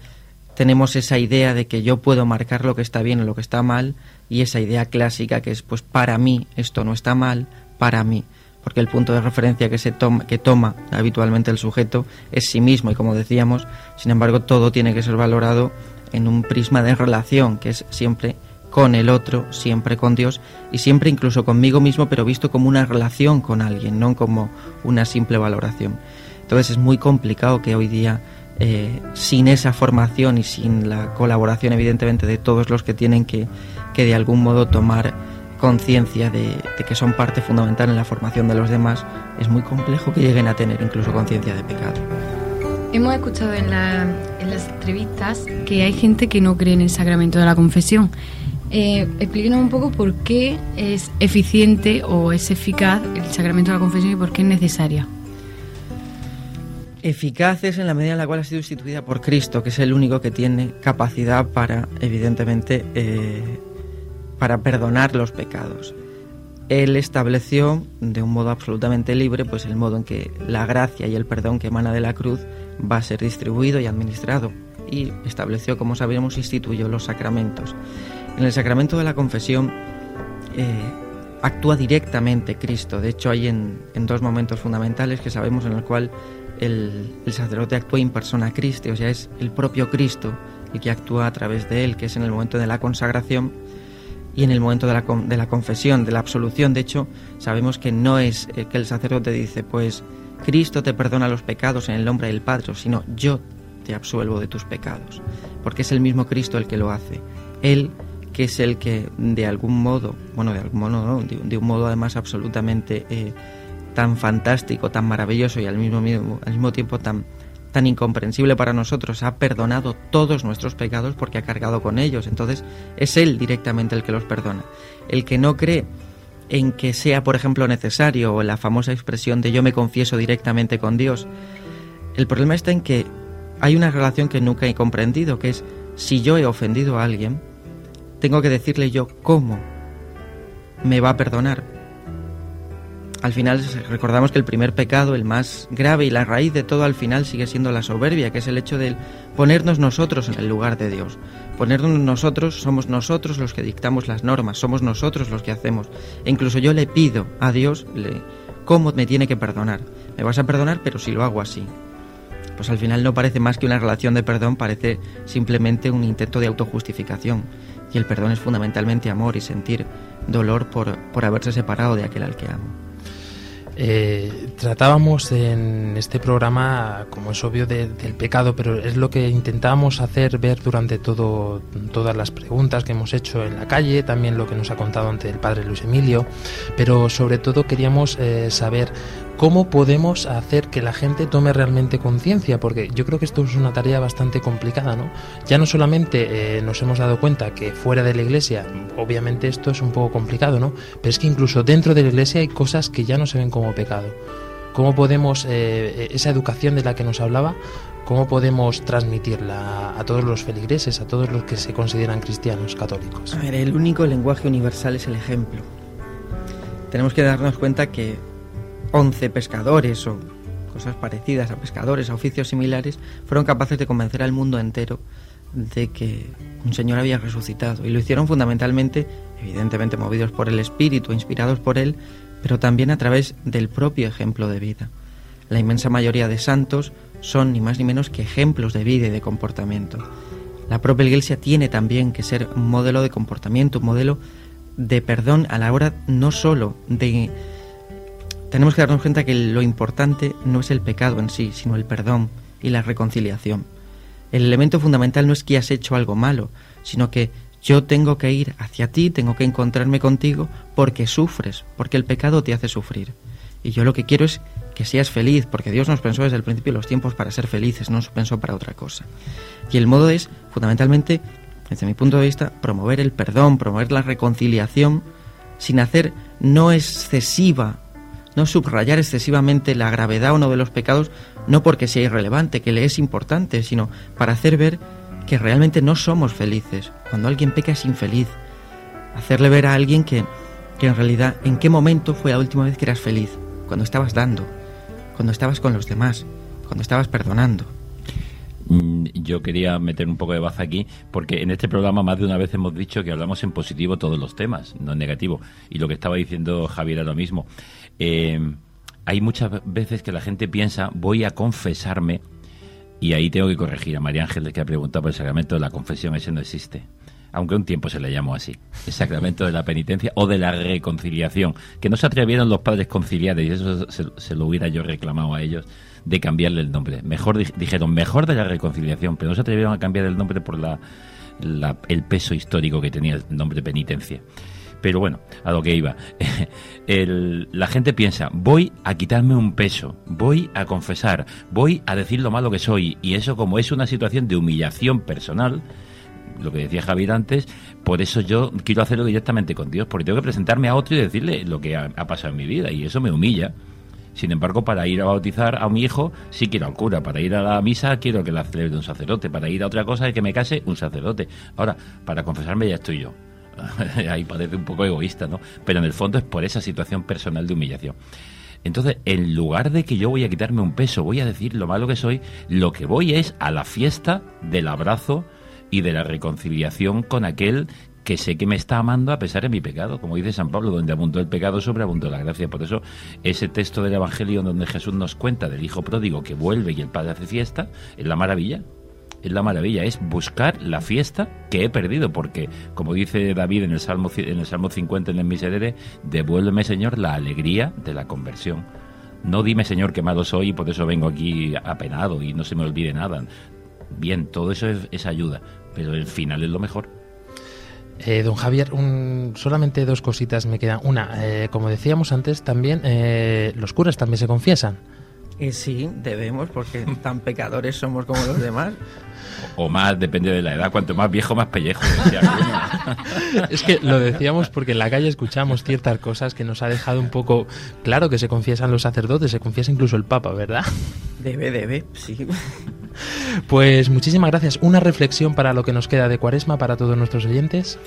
tenemos esa idea de que yo puedo marcar lo que está bien o lo que está mal y esa idea clásica que es pues para mí esto no está mal, para mí porque el punto de referencia que se toma, que toma habitualmente el sujeto es sí mismo y como decíamos, sin embargo todo tiene que ser valorado en un prisma de relación que es siempre con el otro, siempre con Dios y siempre incluso conmigo mismo, pero visto como una relación con alguien, no como una simple valoración. Entonces es muy complicado que hoy día, eh, sin esa formación y sin la colaboración evidentemente de todos los que tienen que, que de algún modo tomar conciencia de, de que son parte fundamental en la formación de los demás, es muy complejo que lleguen a tener incluso conciencia de pecado. Hemos escuchado en, la- en las entrevistas que hay gente que no cree en el sacramento de la confesión. Eh, explíquenos un poco por qué es eficiente o es eficaz el sacramento de la confesión y por qué es necesaria. Eficaz es en la medida en la cual ha sido instituida por Cristo, que es el único que tiene capacidad para, evidentemente, eh, para perdonar los pecados. Él estableció de un modo absolutamente libre, pues el modo en que la gracia y el perdón que emana de la cruz va a ser distribuido y administrado. Y estableció, como sabemos, instituyó los sacramentos. En el sacramento de la confesión eh, actúa directamente Cristo. De hecho, hay en, en dos momentos fundamentales que sabemos en el cual el, sacerdote actúa in persona Christi, o sea, es el propio Cristo el que actúa a través de él, que es en el momento de la consagración y en el momento de la, de la confesión, de la absolución. De hecho, sabemos que no es eh, que el sacerdote dice, pues Cristo te perdona los pecados en el nombre del Padre, sino yo te absuelvo de tus pecados, porque es el mismo Cristo el que lo hace. Él que es el que de algún modo, bueno, de algún modo, no, de, de un modo además absolutamente eh, tan fantástico, tan maravilloso y al mismo, tiempo tan, tan incomprensible para nosotros, ha perdonado todos nuestros pecados porque ha cargado con ellos. Entonces es Él directamente el que los perdona. El que no cree en que sea, por ejemplo, necesario o la famosa expresión de yo me confieso directamente con Dios, el problema está en que hay una relación que nunca he comprendido, que es si yo he ofendido a alguien, tengo que decirle yo cómo me va a perdonar. Al final recordamos que el primer pecado, el más grave y la raíz de todo al final sigue siendo la soberbia, que es el hecho de ponernos nosotros en el lugar de Dios. Ponernos nosotros, somos nosotros los que dictamos las normas, somos nosotros los que hacemos. E incluso yo le pido a Dios cómo me tiene que perdonar. Me vas a perdonar, pero si lo hago así. Pues al final no parece más que una relación de perdón, parece simplemente un intento de autojustificación. Y el perdón es fundamentalmente amor y sentir dolor por, por haberse separado de aquel al que amo. Eh, tratábamos en este programa, como es obvio, de- del pecado, pero es lo que intentábamos hacer ver durante todo, todas las preguntas que hemos hecho en la calle, también lo que nos ha contado ante el padre Luis Emilio, pero sobre todo queríamos eh, saber cómo podemos hacer que la gente tome realmente conciencia, porque yo creo que esto es una tarea bastante complicada, ¿no? Ya no solamente eh, nos hemos dado cuenta que fuera de la iglesia, obviamente esto es un poco complicado, ¿no? Pero es que incluso dentro de la iglesia hay cosas que ya no se ven como pecado. ¿Cómo podemos, eh, esa educación de la que nos hablaba, cómo podemos transmitirla a todos los feligreses, a todos los que se consideran cristianos católicos? A ver, el único lenguaje universal es el ejemplo. Tenemos que darnos cuenta que 11 pescadores o cosas parecidas a pescadores, a oficios similares, fueron capaces de convencer al mundo entero de que un Señor había resucitado. Y lo hicieron fundamentalmente, evidentemente movidos por el Espíritu, inspirados por Él, pero también a través del propio ejemplo de vida. La inmensa mayoría de santos son ni más ni menos que ejemplos de vida y de comportamiento. La propia Iglesia tiene también que ser un modelo de comportamiento, un modelo de perdón a la hora no solo de... Tenemos que darnos cuenta que lo importante no es el pecado en sí, sino el perdón y la reconciliación. El elemento fundamental no es que has hecho algo malo, sino que yo tengo que ir hacia ti, tengo que encontrarme contigo porque sufres, porque el pecado te hace sufrir. Y yo lo que quiero es que seas feliz, porque Dios nos pensó desde el principio de los tiempos para ser felices, no nos pensó para otra cosa. Y el modo es, fundamentalmente, desde mi punto de vista, promover el perdón, promover la reconciliación, sin hacer no excesiva, no subrayar excesivamente la gravedad o no de los pecados, no porque sea irrelevante, que le es importante, sino para hacer ver que realmente no somos felices. Cuando alguien peca es infeliz. Hacerle ver a alguien que, que en realidad, ¿en qué momento fue la última vez que eras feliz? Cuando estabas dando, cuando estabas con los demás, cuando estabas perdonando. Mm, Yo quería meter un poco de baza aquí, porque en este programa más de una vez hemos dicho que hablamos en positivo todos los temas, no en negativo. Y lo que estaba diciendo Javier era lo mismo. Eh, hay muchas veces que la gente piensa, voy a confesarme, y ahí tengo que corregir a María Ángeles que ha preguntado por el sacramento la confesión, ese no existe. Aunque un tiempo se le llamó así, el sacramento de la penitencia o de la reconciliación, que no se atrevieron los padres conciliares, y eso se, se lo hubiera yo reclamado a ellos, de cambiarle el nombre. Mejor di- dijeron, mejor de la reconciliación, pero no se atrevieron a cambiar el nombre por la, el peso histórico que tenía el nombre penitencia. Pero bueno, a lo que iba. La gente piensa, voy a quitarme un peso, voy a confesar, voy a decir lo malo que soy. Y eso como es una situación de humillación personal, lo que decía Javier antes, por eso yo quiero hacerlo directamente con Dios, porque tengo que presentarme a otro y decirle lo que ha, pasado en mi vida. Y eso me humilla. Sin embargo, para ir a bautizar a mi hijo, sí quiero al cura. Para ir a la misa, quiero que la celebre un sacerdote. Para ir a otra cosa, de que me case, un sacerdote. Ahora, para confesarme ya estoy yo. Ahí parece un poco egoísta, ¿no? Pero en el fondo es por esa situación personal de humillación. Entonces, en lugar de que yo voy a quitarme un peso, voy a decir lo malo que soy, lo que voy es a la fiesta del abrazo y de la reconciliación con aquel que sé que me está amando a pesar de mi pecado, como dice San Pablo, donde abundó el pecado, sobreabundó la gracia. Por eso, ese texto del Evangelio donde Jesús nos cuenta del hijo pródigo que vuelve y el padre hace fiesta, es la maravilla. Es la maravilla, es buscar la fiesta que he perdido, porque, como dice David en el Salmo, en el Salmo 50 en el Miserere, devuélveme, Señor, la alegría de la conversión. No dime, Señor, que malo soy y por eso vengo aquí apenado y no se me olvide nada. Bien, todo eso es, es ayuda, pero el final es lo mejor. Eh, don Javier, un- solamente dos cositas me quedan. Una, eh, como decíamos antes, también eh, los curas también se confiesan. Eh, sí, debemos, porque tan pecadores somos como los demás. O más, depende de la edad. Cuanto más viejo, más pellejo. decía. Es que lo decíamos porque en la calle escuchamos ciertas cosas que nos ha dejado un poco claro que se confiesan los sacerdotes, se confiesa incluso el Papa, ¿verdad? Debe, debe, sí. Pues muchísimas gracias. Una reflexión para lo que nos queda de Cuaresma para todos nuestros oyentes.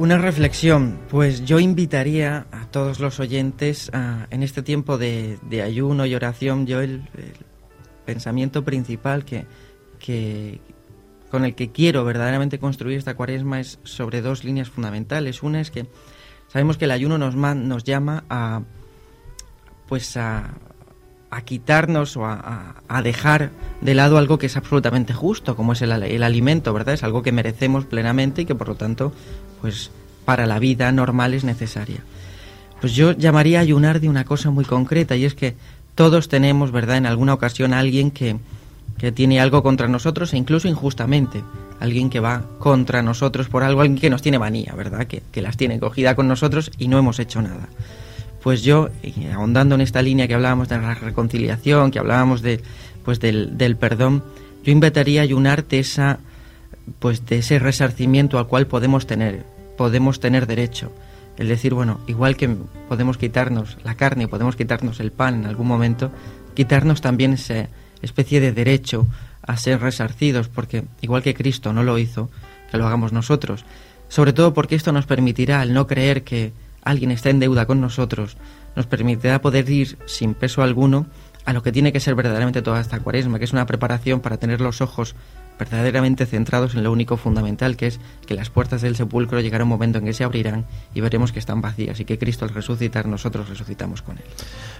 Una reflexión, pues yo invitaría a todos los oyentes en este tiempo de, ayuno y oración, yo el, pensamiento principal que, con el que quiero verdaderamente construir esta cuaresma es sobre dos líneas fundamentales. Una es que sabemos que el ayuno nos, nos llama a pues a, a quitarnos o a, dejar de lado algo que es absolutamente justo, como es el, el alimento, ¿verdad? Es algo que merecemos plenamente y que por lo tanto, pues para la vida normal es necesaria. Pues yo llamaría ayunar de una cosa muy concreta y es que todos tenemos, ¿verdad? En alguna ocasión alguien que, que tiene algo contra nosotros e incluso injustamente. Alguien que va contra nosotros por algo, alguien que nos tiene manía, ¿verdad? Que, que las tiene cogida con nosotros y no hemos hecho nada. Pues yo, ahondando en esta línea que hablábamos de la reconciliación, que hablábamos de, pues del, del perdón, yo invitaría a ayunar de esa, pues de ese resarcimiento al cual podemos tener, podemos tener derecho. El decir, bueno, igual que podemos quitarnos la carne, podemos quitarnos el pan en algún momento, quitarnos también esa especie de derecho a ser resarcidos, porque igual que Cristo no lo hizo, que lo hagamos nosotros. Sobre todo porque esto nos permitirá, al no creer que alguien está en deuda con nosotros, nos permitirá poder ir sin peso alguno a lo que tiene que ser verdaderamente toda esta cuaresma, que es una preparación para tener los ojos verdaderamente centrados en lo único fundamental, que es que las puertas del sepulcro llegará un momento en que se abrirán y veremos que están vacías y que Cristo al resucitar nosotros resucitamos con él.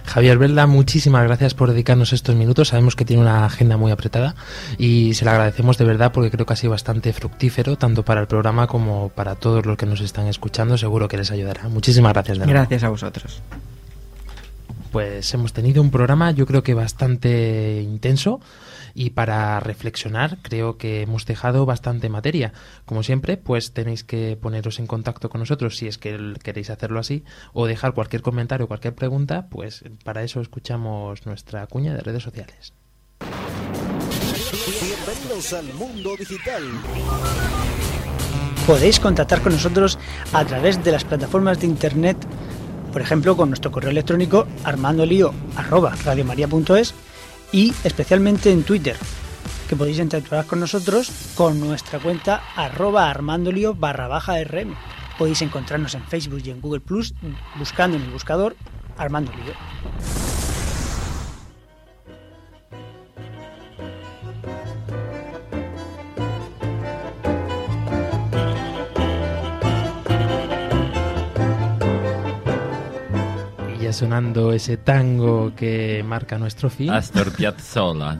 Javier Velda, muchísimas gracias por dedicarnos estos minutos. Sabemos que tiene una agenda muy apretada y se le agradecemos de verdad porque creo que ha sido bastante fructífero tanto para el programa como para todos los que nos están escuchando. Seguro que les ayudará. Muchísimas gracias. De. Gracias a vosotros. Pues hemos tenido un programa yo creo que bastante intenso y para reflexionar creo que hemos dejado bastante materia. Como siempre, pues tenéis que poneros en contacto con nosotros si es que queréis hacerlo así o dejar cualquier comentario, cualquier pregunta, pues para eso escuchamos nuestra cuña de redes sociales. Bienvenidos al mundo digital. Podéis contactar con nosotros a través de las plataformas de internet, por ejemplo con nuestro correo electrónico armandolio@radiomaria.es y especialmente en Twitter, que podéis interactuar con nosotros con nuestra cuenta arroba armandolio barra baja rm. Podéis encontrarnos en Facebook y en Google Plus buscando en el buscador Armando Lío. Sonando ese tango que marca nuestro fin. Astor Piazzolla.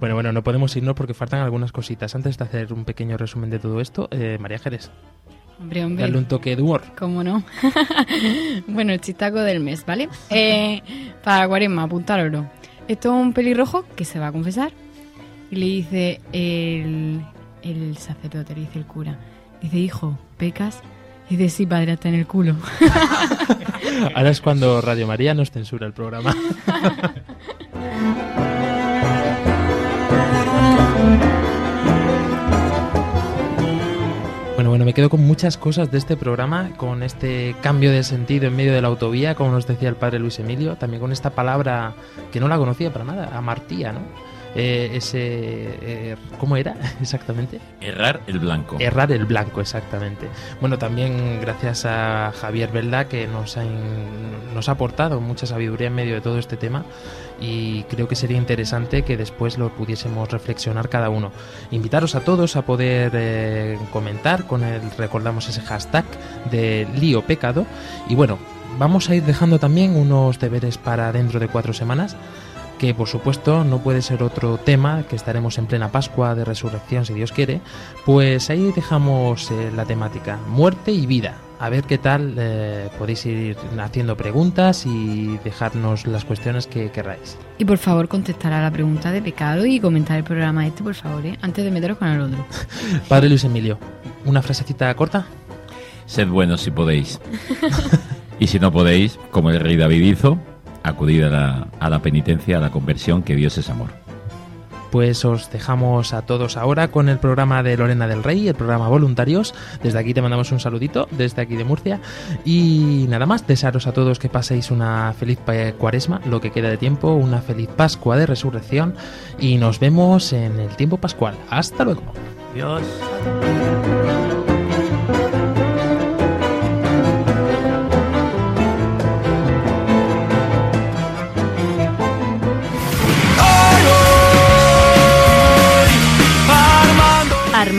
Bueno, bueno, no podemos irnos porque faltan algunas cositas. Antes de hacer un pequeño resumen de todo esto, eh, María Jerez, Hombre, hombre. darle un toque de humor. ¿Cómo no? bueno, el chistaco del mes, ¿vale? Eh, para Cuaresma, apuntároslo. Esto es un pelirrojo que se va a confesar. Y le dice el, el sacerdote, le dice el cura. Dice, hijo, ¿pecas? Y dice, sí, padre, hasta en el culo. Ahora es cuando Radio María nos censura el programa. Bueno, bueno, me quedo con muchas cosas de este programa, con este cambio de sentido en medio de la autovía, como nos decía el padre Luis Emilio, también con esta palabra que no la conocía para nada, amartía, ¿no? Eh, ese, eh, ¿Cómo era exactamente? Errar el blanco. Errar el blanco, exactamente. Bueno, también gracias a Javier Velda que nos ha, in- nos ha aportado mucha sabiduría en medio de todo este tema y creo que sería interesante que después lo pudiésemos reflexionar cada uno. Invitaros a todos a poder eh, comentar con el, recordamos ese hashtag de lío pecado y bueno, vamos a ir dejando también unos deberes para dentro de cuatro semanas que por supuesto no puede ser otro tema, que estaremos en plena Pascua de Resurrección si Dios quiere, pues ahí dejamos eh, la temática, muerte y vida. A ver qué tal eh, podéis ir haciendo preguntas y dejarnos las cuestiones que querráis. Y por favor, contestar a la pregunta de pecado y comentar el programa este, por favor, ¿eh? antes de meteros con el otro. Padre Luis Emilio, una frasecita corta. Sed buenos si podéis. y si no podéis, como el rey David hizo, acudid a la, a la penitencia, a la conversión, que Dios es amor. Pues os dejamos a todos ahora con el programa de Lorena del Rey, el programa Voluntarios. Desde aquí te mandamos un saludito, desde aquí de Murcia. Y nada más, desearos a todos que paséis una feliz cuaresma, lo que queda de tiempo, una feliz Pascua de Resurrección. Y nos vemos en el tiempo pascual. Hasta luego. Adiós.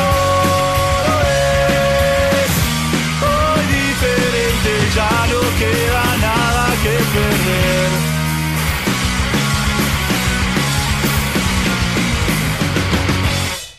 todo es hoy diferente, ya no queda nada que perder.